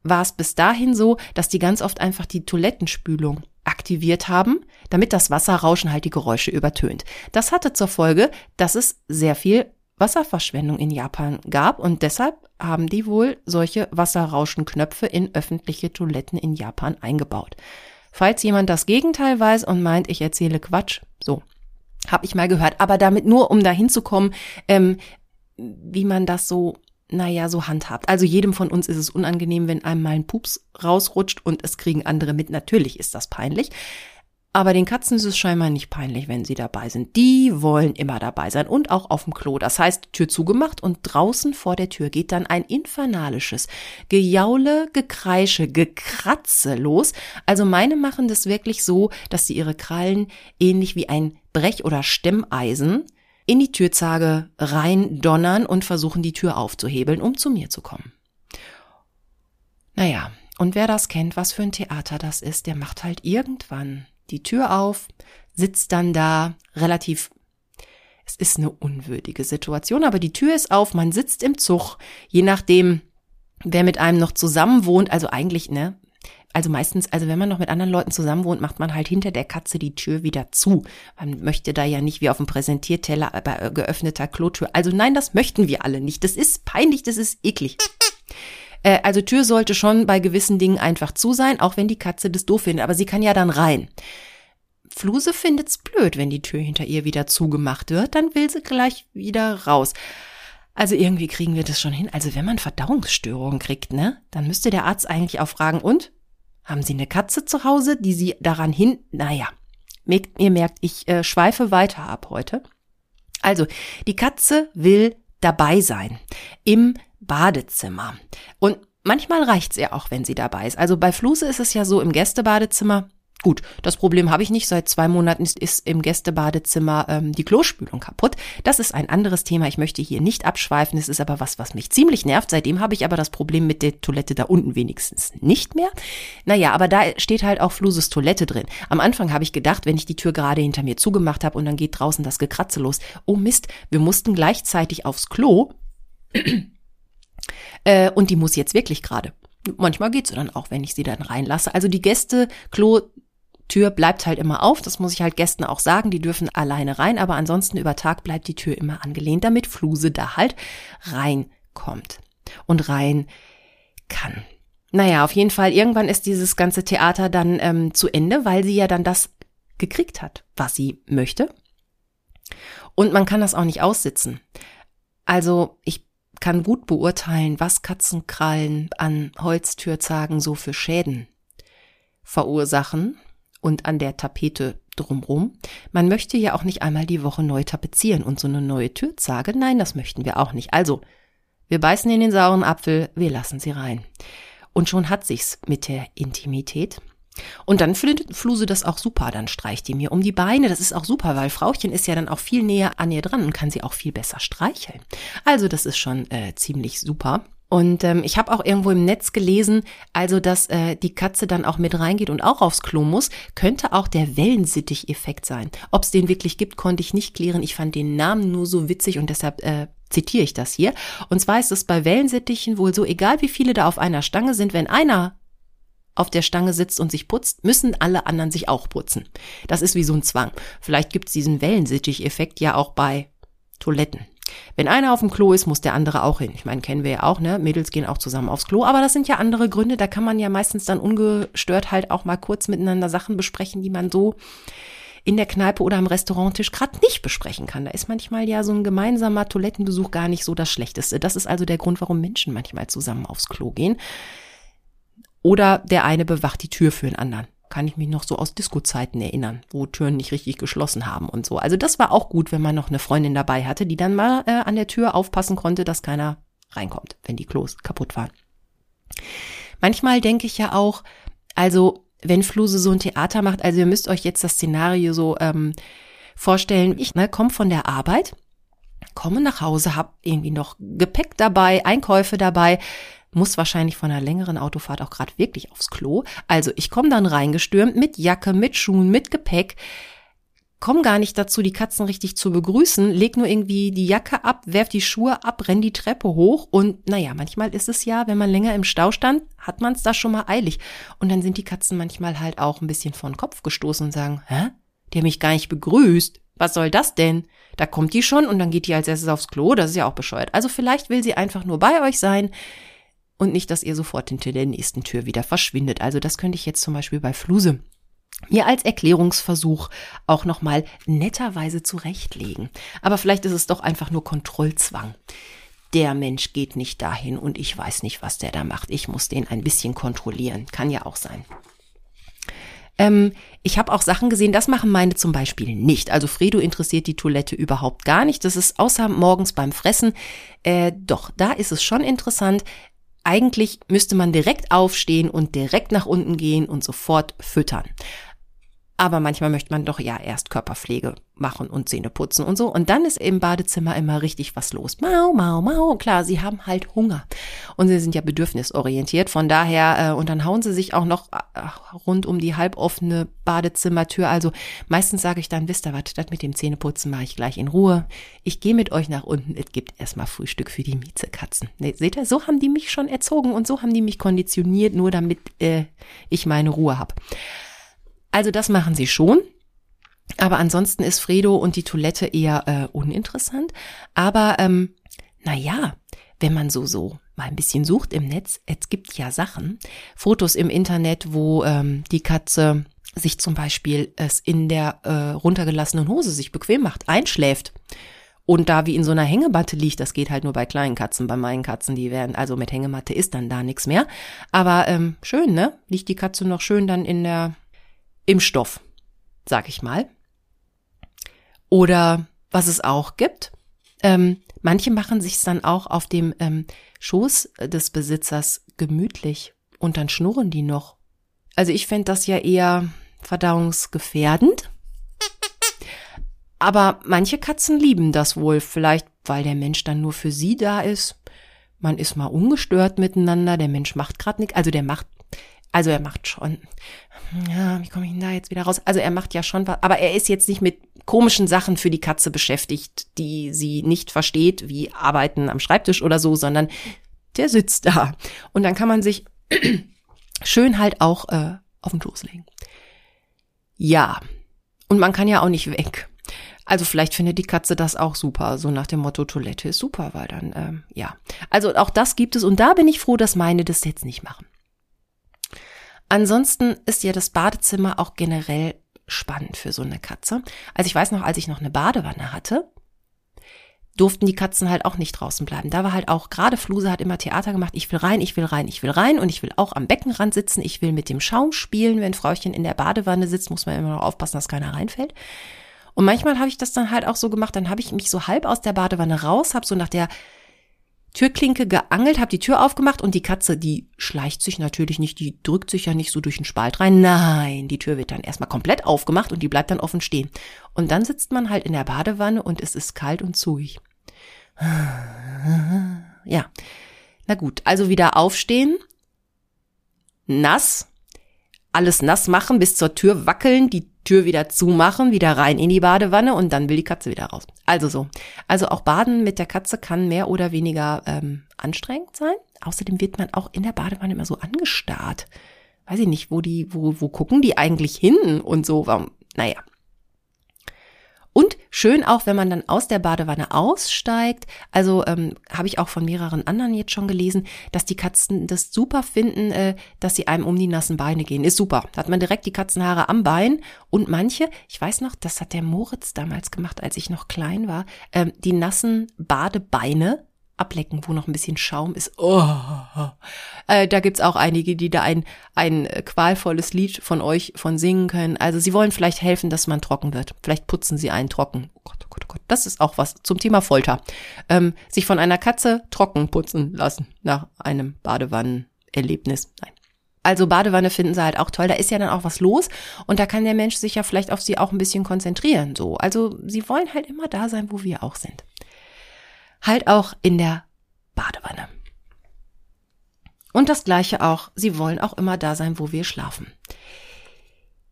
war es bis dahin so, dass die ganz oft einfach die Toilettenspülung aktiviert haben, damit das Wasserrauschen halt die Geräusche übertönt. Das hatte zur Folge, dass es sehr viel Wasserverschwendung in Japan gab und deshalb haben die wohl solche Wasserrauschenknöpfe in öffentliche Toiletten in Japan eingebaut. Falls jemand das Gegenteil weiß und meint, ich erzähle Quatsch, so, habe ich mal gehört. Aber damit nur, um dahin zu kommen, ähm, wie man das so, naja, so handhabt. Also jedem von uns ist es unangenehm, wenn einem mal ein Pups rausrutscht und es kriegen andere mit. Natürlich ist das peinlich. Aber den Katzen ist es scheinbar nicht peinlich, wenn sie dabei sind. Die wollen immer dabei sein und auch auf dem Klo. Das heißt, Tür zugemacht und draußen vor der Tür geht dann ein infernalisches Gejaule, Gekreische, Gekratze los. Also meine machen das wirklich so, dass sie ihre Krallen ähnlich wie ein Brech- oder Stemmeisen in die Türzage rein donnern und versuchen, die Tür aufzuhebeln, um zu mir zu kommen. Naja, und wer das kennt, was für ein Theater das ist, der macht halt irgendwann die Tür auf, sitzt dann da relativ es ist eine unwürdige Situation, aber die Tür ist auf, man sitzt im Zug, je nachdem, wer mit einem noch zusammen wohnt, also eigentlich, ne, also meistens, also wenn man noch mit anderen Leuten zusammen wohnt, macht man halt hinter der Katze die Tür wieder zu. Man möchte da ja nicht wie auf dem Präsentierteller bei äh, geöffneter Klotür. Also nein, das möchten wir alle nicht. Das ist peinlich, das ist eklig. Äh, also Tür sollte schon bei gewissen Dingen einfach zu sein, auch wenn die Katze das doof findet, aber sie kann ja dann rein. Fluse findet's blöd, wenn die Tür hinter ihr wieder zugemacht wird, dann will sie gleich wieder raus. Also irgendwie kriegen wir das schon hin. Also wenn man Verdauungsstörungen kriegt, ne, dann müsste der Arzt eigentlich auch fragen, und? Haben Sie eine Katze zu Hause, die Sie daran hin, naja, ihr merkt, ich äh, schweife weiter ab heute. Also, die Katze will dabei sein im Badezimmer. Und manchmal reicht's ihr auch, wenn sie dabei ist. Also bei Fluse ist es ja so, im Gästebadezimmer Gut, das Problem habe ich nicht. Seit zwei Monaten ist, im Gästebadezimmer ähm, die Klospülung kaputt. Das ist ein anderes Thema. Ich möchte hier nicht abschweifen. Es ist aber was, was mich ziemlich nervt. Seitdem habe ich aber das Problem mit der Toilette da unten wenigstens nicht mehr. Naja, aber da steht halt auch Fluses Toilette drin. Am Anfang habe ich gedacht, wenn ich die Tür gerade hinter mir zugemacht habe und dann geht draußen das Gekratze los. Oh Mist, wir mussten gleichzeitig aufs Klo. äh, und die muss jetzt wirklich gerade. Manchmal geht sie dann auch, wenn ich sie dann reinlasse. Also die Gäste, Klo, Tür bleibt halt immer auf, das muss ich halt Gästen auch sagen, die dürfen alleine rein, aber ansonsten über Tag bleibt die Tür immer angelehnt, damit Fluse da halt reinkommt und rein kann. Naja, auf jeden Fall, irgendwann ist dieses ganze Theater dann ähm, zu Ende, weil sie ja dann das gekriegt hat, was sie möchte. Und man kann das auch nicht aussitzen. Also ich kann gut beurteilen, was Katzenkrallen an Holztürzagen so für Schäden verursachen und an der Tapete drumrum. Man möchte ja auch nicht einmal die Woche neu tapezieren und so eine neue Türzage. Nein, das möchten wir auch nicht. Also, wir beißen in den sauren Apfel, wir lassen sie rein. Und schon hat sich's mit der Intimität. Und dann findet Fluse das auch super, dann streicht die mir um die Beine. Das ist auch super, weil Frauchen ist ja dann auch viel näher an ihr dran und kann sie auch viel besser streicheln. Also das ist schon äh, ziemlich super. Und ähm, ich habe auch irgendwo im Netz gelesen, also dass äh, die Katze dann auch mit reingeht und auch aufs Klo muss, könnte auch der Wellensittich-Effekt sein. Ob es den wirklich gibt, konnte ich nicht klären. Ich fand den Namen nur so witzig und deshalb äh, zitiere ich das hier. Und zwar ist es bei Wellensittichen wohl so, egal wie viele da auf einer Stange sind, wenn einer auf der Stange sitzt und sich putzt, müssen alle anderen sich auch putzen. Das ist wie so ein Zwang. Vielleicht gibt es diesen Wellensittich-Effekt ja auch bei Toiletten. Wenn einer auf dem Klo ist, muss der andere auch hin. Ich meine, kennen wir ja auch, ne? Mädels gehen auch zusammen aufs Klo, aber das sind ja andere Gründe. Da kann man ja meistens dann ungestört halt auch mal kurz miteinander Sachen besprechen, die man so in der Kneipe oder am Restauranttisch gerade nicht besprechen kann. Da ist manchmal ja so ein gemeinsamer Toilettenbesuch gar nicht so das Schlechteste. Das ist also der Grund, warum Menschen manchmal zusammen aufs Klo gehen. Oder der eine bewacht die Tür für den anderen kann ich mich noch so aus Disco-Zeiten erinnern, wo Türen nicht richtig geschlossen haben und so. Also das war auch gut, wenn man noch eine Freundin dabei hatte, die dann mal äh, an der Tür aufpassen konnte, dass keiner reinkommt, wenn die Klos kaputt waren. Manchmal denke ich ja auch, also wenn Fluse so ein Theater macht, also ihr müsst euch jetzt das Szenario so ähm, vorstellen, ich ne, komme von der Arbeit, komme nach Hause, hab irgendwie noch Gepäck dabei, Einkäufe dabei, muss wahrscheinlich von einer längeren Autofahrt auch gerade wirklich aufs Klo. Also ich komme dann reingestürmt mit Jacke, mit Schuhen, mit Gepäck, komme gar nicht dazu, die Katzen richtig zu begrüßen, leg nur irgendwie die Jacke ab, werf die Schuhe ab, renn die Treppe hoch und naja, manchmal ist es ja, wenn man länger im Stau stand, hat man es da schon mal eilig. Und dann sind die Katzen manchmal halt auch ein bisschen vor den Kopf gestoßen und sagen, hä? Haben mich gar nicht begrüßt. Was soll das denn? Da kommt die schon und dann geht die als erstes aufs Klo, das ist ja auch bescheuert. Also vielleicht will sie einfach nur bei euch sein und nicht, dass ihr sofort hinter der nächsten Tür wieder verschwindet. Also das könnte ich jetzt zum Beispiel bei Fluse mir als Erklärungsversuch auch nochmal netterweise zurechtlegen. Aber vielleicht ist es doch einfach nur Kontrollzwang. Der Mensch geht nicht dahin und ich weiß nicht, was der da macht. Ich muss den ein bisschen kontrollieren. Kann ja auch sein. Ähm, ich habe auch Sachen gesehen, das machen meine zum Beispiel nicht. Also Fredo interessiert die Toilette überhaupt gar nicht. Das ist außer morgens beim Fressen. Äh, doch, da ist es schon interessant. Eigentlich müsste man direkt aufstehen und direkt nach unten gehen und sofort füttern. Aber manchmal möchte man doch ja erst Körperpflege machen und Zähne putzen und so. Und dann ist im Badezimmer immer richtig was los. Mau, mau, mau. Klar, sie haben halt Hunger. Und sie sind ja bedürfnisorientiert. Von daher, äh, und dann hauen sie sich auch noch äh, rund um die halboffene Badezimmertür. Also meistens sage ich dann, wisst ihr was, das mit dem Zähneputzen mache ich gleich in Ruhe. Ich gehe mit euch nach unten. Es gibt erstmal Frühstück für die Miezekatzen. Ne, seht ihr, so haben die mich schon erzogen und so haben die mich konditioniert, nur damit äh, ich meine Ruhe habe. Also das machen sie schon. Aber ansonsten ist Fredo und die Toilette eher äh, uninteressant. Aber ähm, naja, wenn man so so mal ein bisschen sucht im Netz, es gibt ja Sachen, Fotos im Internet, wo ähm, die Katze sich zum Beispiel es in der äh, runtergelassenen Hose sich bequem macht, einschläft und da wie in so einer Hängematte liegt, das geht halt nur bei kleinen Katzen, bei meinen Katzen, die werden, also mit Hängematte ist dann da nichts mehr. Aber ähm, schön, ne? Liegt die Katze noch schön dann in der im Stoff, sag ich mal. Oder was es auch gibt, ähm, manche machen sich dann auch auf dem ähm, Schoß des Besitzers gemütlich und dann schnurren die noch. Also ich fände das ja eher verdauungsgefährdend. Aber manche Katzen lieben das wohl, vielleicht weil der Mensch dann nur für sie da ist. Man ist mal ungestört miteinander, der Mensch macht gerade nichts, also der macht also er macht schon, ja, wie komme ich denn da jetzt wieder raus? Also er macht ja schon was, aber er ist jetzt nicht mit komischen Sachen für die Katze beschäftigt, die sie nicht versteht, wie Arbeiten am Schreibtisch oder so, sondern der sitzt da. Und dann kann man sich schön halt auch äh, auf den Schoß legen. Ja, und man kann ja auch nicht weg. Also vielleicht findet die Katze das auch super, so nach dem Motto Toilette ist super, weil dann, ähm, ja. Also auch das gibt es und da bin ich froh, dass meine das jetzt nicht machen. Ansonsten ist ja das Badezimmer auch generell spannend für so eine Katze. Also ich weiß noch, als ich noch eine Badewanne hatte, durften die Katzen halt auch nicht draußen bleiben. Da war halt auch, gerade Fluse hat immer Theater gemacht, ich will rein, ich will rein, ich will rein und ich will auch am Beckenrand sitzen, ich will mit dem Schaum spielen. Wenn Frauchen in der Badewanne sitzt, muss man immer noch aufpassen, dass keiner reinfällt. Und manchmal habe ich das dann halt auch so gemacht, dann habe ich mich so halb aus der Badewanne raus, habe so nach der Türklinke geangelt, habe die Tür aufgemacht und die Katze, die schleicht sich natürlich nicht, die drückt sich ja nicht so durch den Spalt rein. Nein, die Tür wird dann erstmal komplett aufgemacht und die bleibt dann offen stehen. Und dann sitzt man halt in der Badewanne und es ist kalt und zuig. Ja. Na gut, also wieder aufstehen. Nass. Alles nass machen, bis zur Tür wackeln, die Tür wieder zumachen, wieder rein in die Badewanne und dann will die Katze wieder raus. Also so. Also auch Baden mit der Katze kann mehr oder weniger ähm, anstrengend sein. Außerdem wird man auch in der Badewanne immer so angestarrt. Weiß ich nicht, wo die, wo, wo gucken die eigentlich hin und so. Warum? Naja, und schön auch, wenn man dann aus der Badewanne aussteigt. Also ähm, habe ich auch von mehreren anderen jetzt schon gelesen, dass die Katzen das super finden, äh, dass sie einem um die nassen Beine gehen. Ist super. Da hat man direkt die Katzenhaare am Bein. Und manche, ich weiß noch, das hat der Moritz damals gemacht, als ich noch klein war, ähm, die nassen Badebeine ablecken, wo noch ein bisschen Schaum ist. Oh. Äh, da gibt's auch einige, die da ein, ein qualvolles Lied von euch von singen können. Also sie wollen vielleicht helfen, dass man trocken wird. Vielleicht putzen sie einen trocken. Oh Gott, oh Gott, oh Gott. Das ist auch was zum Thema Folter. Ähm, sich von einer Katze trocken putzen lassen nach einem Badewannenerlebnis. Nein. Also Badewanne finden sie halt auch toll. Da ist ja dann auch was los und da kann der Mensch sich ja vielleicht auf sie auch ein bisschen konzentrieren. So, also sie wollen halt immer da sein, wo wir auch sind halt auch in der Badewanne. Und das gleiche auch, sie wollen auch immer da sein, wo wir schlafen.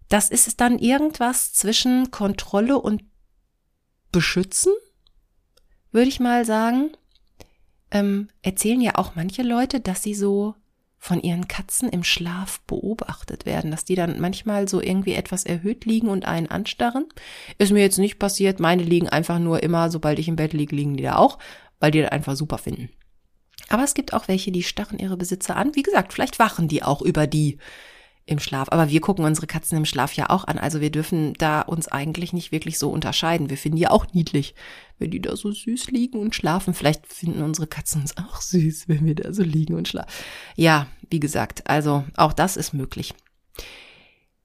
das ist dann irgendwas zwischen Kontrolle und Beschützen, würde ich mal sagen. Ähm, erzählen ja auch manche Leute, dass sie so von ihren Katzen im Schlaf beobachtet werden, dass die dann manchmal so irgendwie etwas erhöht liegen und einen anstarren. Ist mir jetzt nicht passiert. Meine liegen einfach nur immer, sobald ich im Bett liege, liegen die da auch, weil die das einfach super finden. Aber es gibt auch welche, die starren ihre Besitzer an. Wie gesagt, vielleicht wachen die auch über die im Schlaf. Aber wir gucken unsere Katzen im Schlaf ja auch an. Also wir dürfen da uns eigentlich nicht wirklich so unterscheiden. Wir finden die auch niedlich, wenn die da so süß liegen und schlafen. Vielleicht finden unsere Katzen uns auch süß, wenn wir da so liegen und schlafen. Ja, wie gesagt, also auch das ist möglich.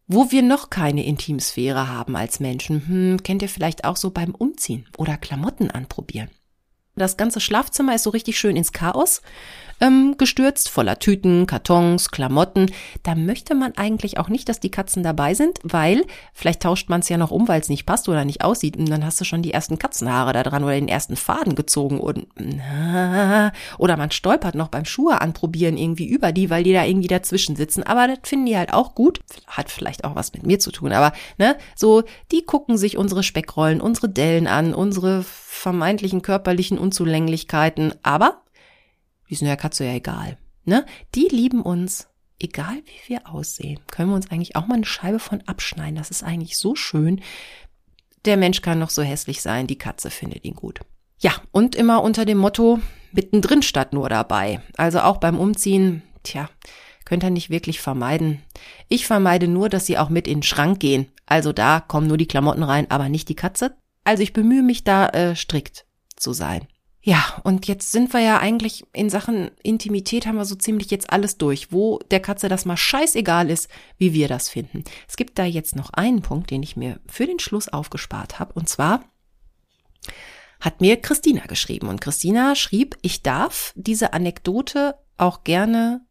Wo wir noch keine Intimsphäre haben als Menschen, hm, kennt ihr vielleicht auch so beim Umziehen oder Klamotten anprobieren. Das ganze Schlafzimmer ist so richtig schön ins Chaos ähm, gestürzt, voller Tüten, Kartons, Klamotten. Da möchte man eigentlich auch nicht, dass die Katzen dabei sind, weil vielleicht tauscht man es ja noch um, weil es nicht passt oder nicht aussieht. Und dann hast du schon die ersten Katzenhaare da dran oder den ersten Faden gezogen und oder man stolpert noch beim Schuhe anprobieren irgendwie über die, weil die da irgendwie dazwischen sitzen. Aber das finden die halt auch gut. Hat vielleicht auch was mit mir zu tun. Aber ne, so die gucken sich unsere Speckrollen, unsere Dellen an, unsere vermeintlichen körperlichen Unzulänglichkeiten, aber die sind der Katze ja egal. Ne? Die lieben uns, egal wie wir aussehen. Können wir uns eigentlich auch mal eine Scheibe von abschneiden. Das ist eigentlich so schön. Der Mensch kann noch so hässlich sein, die Katze findet ihn gut. Ja, und immer unter dem Motto, mittendrin statt nur dabei. Also auch beim Umziehen, tja, könnt ihr nicht wirklich vermeiden. Ich vermeide nur, dass sie auch mit in den Schrank gehen. Also da kommen nur die Klamotten rein, aber nicht die Katze. Also ich bemühe mich da äh, strikt zu sein. Ja, und jetzt sind wir ja eigentlich in Sachen Intimität haben wir so ziemlich jetzt alles durch, wo der Katze das mal scheißegal ist, wie wir das finden. Es gibt da jetzt noch einen Punkt, den ich mir für den Schluss aufgespart habe, und zwar hat mir Christina geschrieben. Und Christina schrieb, ich darf diese Anekdote auch gerne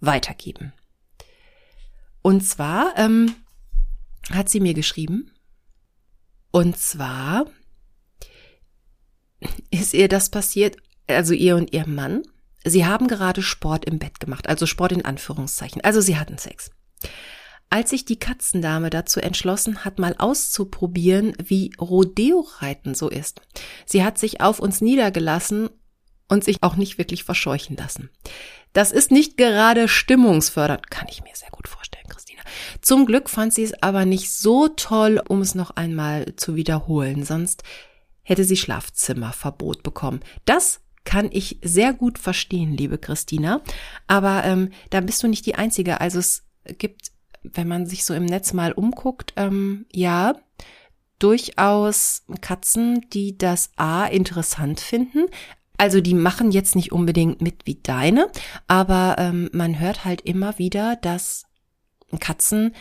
weitergeben. Und zwar ähm, hat sie mir geschrieben, und zwar ist ihr das passiert, also ihr und ihr Mann. Sie haben gerade Sport im Bett gemacht, also Sport in Anführungszeichen. Also sie hatten Sex. Als sich die Katzendame dazu entschlossen hat, mal auszuprobieren, wie Rodeo-Reiten so ist. Sie hat sich auf uns niedergelassen und sich auch nicht wirklich verscheuchen lassen. Das ist nicht gerade stimmungsfördernd, kann ich mir sehr gut vorstellen, Christina. Zum Glück fand sie es aber nicht so toll, um es noch einmal zu wiederholen, sonst hätte sie Schlafzimmerverbot bekommen. Das kann ich sehr gut verstehen, liebe Christina. Aber ähm, da bist du nicht die Einzige. Also es gibt, wenn man sich so im Netz mal umguckt, ähm, ja, durchaus Katzen, die das A interessant finden. Also die machen jetzt nicht unbedingt mit wie deine, aber ähm, man hört halt immer wieder, dass Katzen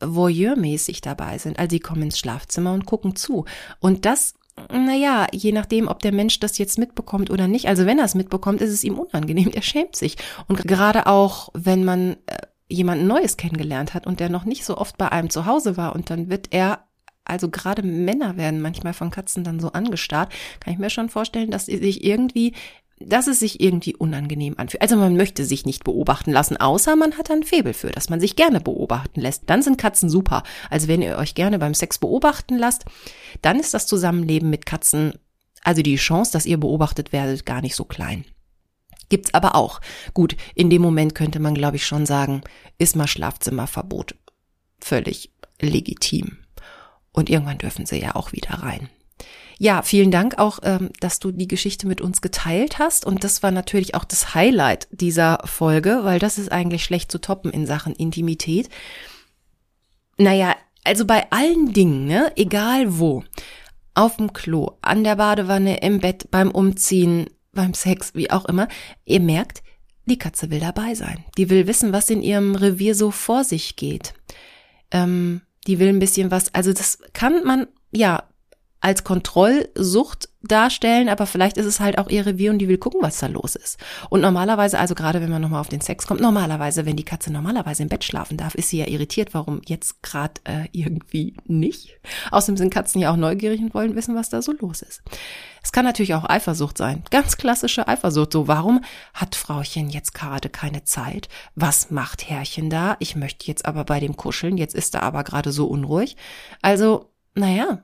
voyeurmäßig dabei sind. Also sie kommen ins Schlafzimmer und gucken zu. Und das naja, je nachdem, ob der Mensch das jetzt mitbekommt oder nicht. Also wenn er es mitbekommt, ist es ihm unangenehm. Er schämt sich. Und gerade auch, wenn man äh, jemanden Neues kennengelernt hat und der noch nicht so oft bei einem zu Hause war und dann wird er also gerade Männer werden manchmal von Katzen dann so angestarrt, kann ich mir schon vorstellen, dass sie sich irgendwie dass es sich irgendwie unangenehm anfühlt. Also man möchte sich nicht beobachten lassen, außer man hat ein Febel für, dass man sich gerne beobachten lässt. Dann sind Katzen super. Also wenn ihr euch gerne beim Sex beobachten lasst, dann ist das Zusammenleben mit Katzen, also die Chance, dass ihr beobachtet werdet, gar nicht so klein. Gibt's aber auch. Gut, in dem Moment könnte man, glaube ich, schon sagen, ist mal Schlafzimmerverbot. Völlig legitim. Und irgendwann dürfen sie ja auch wieder rein. Ja, vielen Dank auch, ähm, dass du die Geschichte mit uns geteilt hast. Und das war natürlich auch das Highlight dieser Folge, weil das ist eigentlich schlecht zu toppen in Sachen Intimität. Naja, also bei allen Dingen, ne, egal wo, auf dem Klo, an der Badewanne, im Bett, beim Umziehen, beim Sex, wie auch immer, ihr merkt, die Katze will dabei sein. Die will wissen, was in ihrem Revier so vor sich geht. Ähm, die will ein bisschen was, also das kann man, ja, als Kontrollsucht darstellen, aber vielleicht ist es halt auch ihr Revier und die will gucken, was da los ist. Und normalerweise, also gerade wenn man nochmal auf den Sex kommt, normalerweise, wenn die Katze normalerweise im Bett schlafen darf, ist sie ja irritiert, warum jetzt gerade äh, irgendwie nicht. Außerdem sind Katzen ja auch neugierig und wollen wissen, was da so los ist. Es kann natürlich auch Eifersucht sein. Ganz klassische Eifersucht. So, warum hat Frauchen jetzt gerade keine Zeit? Was macht Herrchen da? Ich möchte jetzt aber bei dem kuscheln. Jetzt ist er aber gerade so unruhig. Also, naja,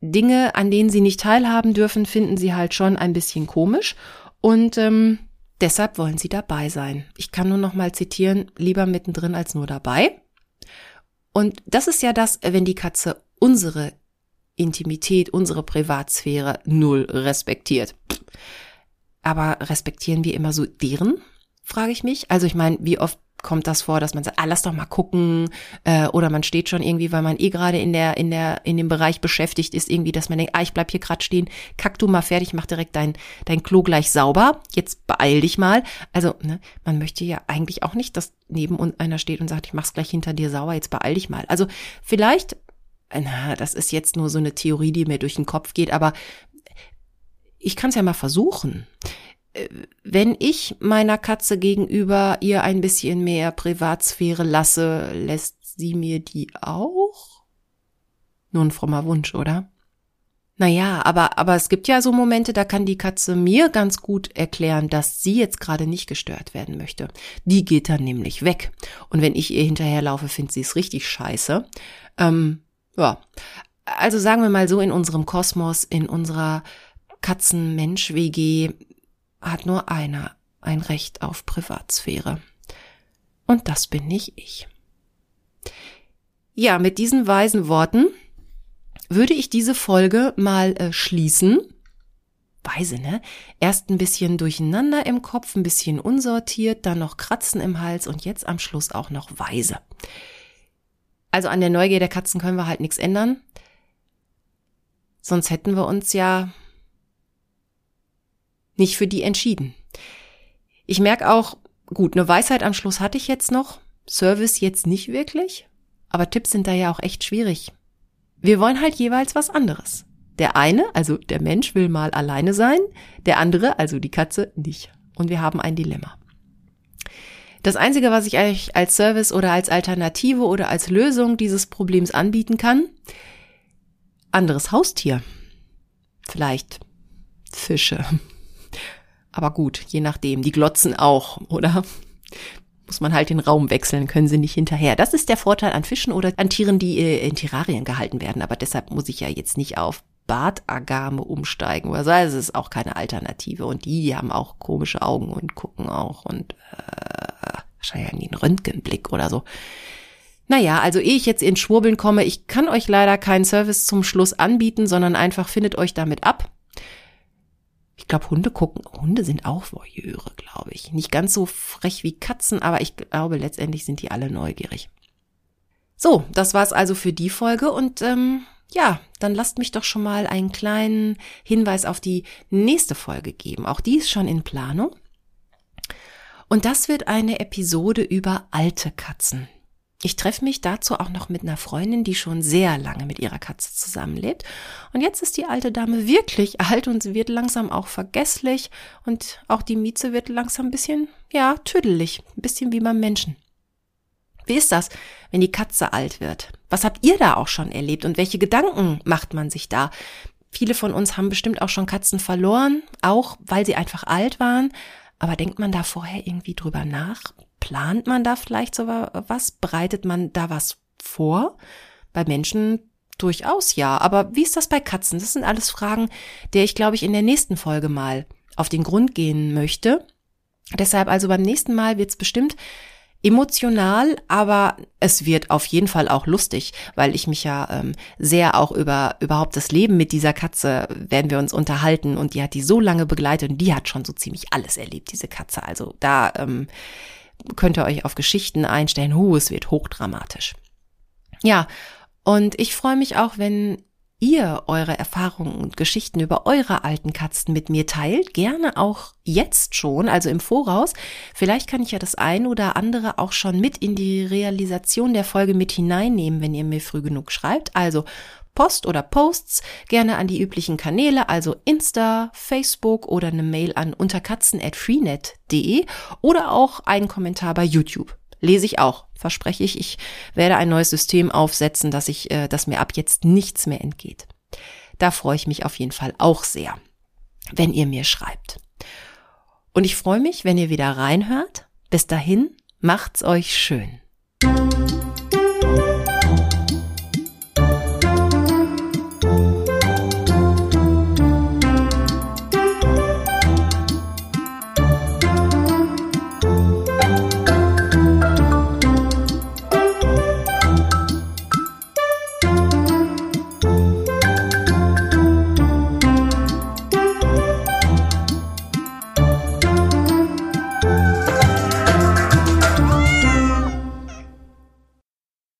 Dinge, an denen sie nicht teilhaben dürfen, finden sie halt schon ein bisschen komisch und ähm, deshalb wollen sie dabei sein. Ich kann nur noch mal zitieren, lieber mittendrin als nur dabei. Und das ist ja das, wenn die Katze unsere Intimität, unsere Privatsphäre null respektiert. Aber respektieren wir immer so deren? Frage ich mich. Also ich meine, wie oft kommt das vor, dass man sagt, ah, lass doch mal gucken, äh, oder man steht schon irgendwie, weil man eh gerade in der in der in dem Bereich beschäftigt ist, irgendwie, dass man denkt, ah, ich bleib hier gerade stehen, kack du mal fertig, mach direkt dein dein Klo gleich sauber, jetzt beeil dich mal. Also ne, man möchte ja eigentlich auch nicht, dass neben uns einer steht und sagt, ich mach's gleich hinter dir sauber, jetzt beeil dich mal. Also vielleicht, na, das ist jetzt nur so eine Theorie, die mir durch den Kopf geht, aber ich kann es ja mal versuchen wenn ich meiner Katze gegenüber ihr ein bisschen mehr Privatsphäre lasse, lässt sie mir die auch? Nur ein frommer Wunsch, oder? Naja, aber, aber es gibt ja so Momente, da kann die Katze mir ganz gut erklären, dass sie jetzt gerade nicht gestört werden möchte. Die geht dann nämlich weg. Und wenn ich ihr hinterherlaufe, findet sie es richtig scheiße. Ähm, ja. Also sagen wir mal so, in unserem Kosmos, in unserer Katzen-Mensch-WG hat nur einer ein Recht auf Privatsphäre. Und das bin nicht ich. Ja, mit diesen weisen Worten würde ich diese Folge mal äh, schließen. Weise, ne? Erst ein bisschen durcheinander im Kopf, ein bisschen unsortiert, dann noch Kratzen im Hals und jetzt am Schluss auch noch weise. Also an der Neugier der Katzen können wir halt nichts ändern. Sonst hätten wir uns ja nicht für die entschieden. Ich merke auch, gut, eine Weisheit am Schluss hatte ich jetzt noch, Service jetzt nicht wirklich, aber Tipps sind da ja auch echt schwierig. Wir wollen halt jeweils was anderes. Der eine, also der Mensch, will mal alleine sein, der andere, also die Katze, nicht. Und wir haben ein Dilemma. Das Einzige, was ich euch als Service oder als Alternative oder als Lösung dieses Problems anbieten kann, anderes Haustier. Vielleicht Fische. Aber gut, je nachdem. Die glotzen auch, oder? Muss man halt den Raum wechseln, können sie nicht hinterher. Das ist der Vorteil an Fischen oder an Tieren, die äh, in Terrarien gehalten werden. Aber deshalb muss ich ja jetzt nicht auf Bartagame umsteigen. Also es ist auch keine Alternative. Und die haben auch komische Augen und gucken auch und äh, wahrscheinlich einen Röntgenblick oder so. Naja, also ehe ich jetzt in Schwurbeln komme, ich kann euch leider keinen Service zum Schluss anbieten, sondern einfach findet euch damit ab. Ich glaube, Hunde gucken, Hunde sind auch Voyeure, glaube ich. Nicht ganz so frech wie Katzen, aber ich glaube, letztendlich sind die alle neugierig. So, das war's also für die Folge und ähm, ja, dann lasst mich doch schon mal einen kleinen Hinweis auf die nächste Folge geben. Auch die ist schon in Planung. Und das wird eine Episode über alte Katzen. Ich treffe mich dazu auch noch mit einer Freundin, die schon sehr lange mit ihrer Katze zusammenlebt. Und jetzt ist die alte Dame wirklich alt und sie wird langsam auch vergesslich und auch die Mieze wird langsam ein bisschen, ja, tüdelig, ein bisschen wie beim Menschen. Wie ist das, wenn die Katze alt wird? Was habt ihr da auch schon erlebt und welche Gedanken macht man sich da? Viele von uns haben bestimmt auch schon Katzen verloren, auch weil sie einfach alt waren. Aber denkt man da vorher irgendwie drüber nach? Plant man da vielleicht so was? Bereitet man da was vor? Bei Menschen durchaus ja. Aber wie ist das bei Katzen? Das sind alles Fragen, der ich, glaube ich, in der nächsten Folge mal auf den Grund gehen möchte. Deshalb also beim nächsten Mal wird es bestimmt emotional, aber es wird auf jeden Fall auch lustig, weil ich mich ja ähm, sehr auch über überhaupt das Leben mit dieser Katze werden wir uns unterhalten und die hat die so lange begleitet und die hat schon so ziemlich alles erlebt, diese Katze. Also da ähm, könnt ihr euch auf Geschichten einstellen. Huh, es wird hochdramatisch. Ja, und ich freue mich auch, wenn ihr eure Erfahrungen und Geschichten über eure alten Katzen mit mir teilt, gerne auch jetzt schon, also im Voraus. Vielleicht kann ich ja das ein oder andere auch schon mit in die Realisation der Folge mit hineinnehmen, wenn ihr mir früh genug schreibt. Also Post oder Posts gerne an die üblichen Kanäle, also Insta, Facebook oder eine Mail an unterkatzen.freenet.de oder auch einen Kommentar bei YouTube. Lese ich auch, verspreche ich. Ich werde ein neues System aufsetzen, dass ich, äh, dass mir ab jetzt nichts mehr entgeht. Da freue ich mich auf jeden Fall auch sehr, wenn ihr mir schreibt. Und ich freue mich, wenn ihr wieder reinhört. Bis dahin, macht's euch schön.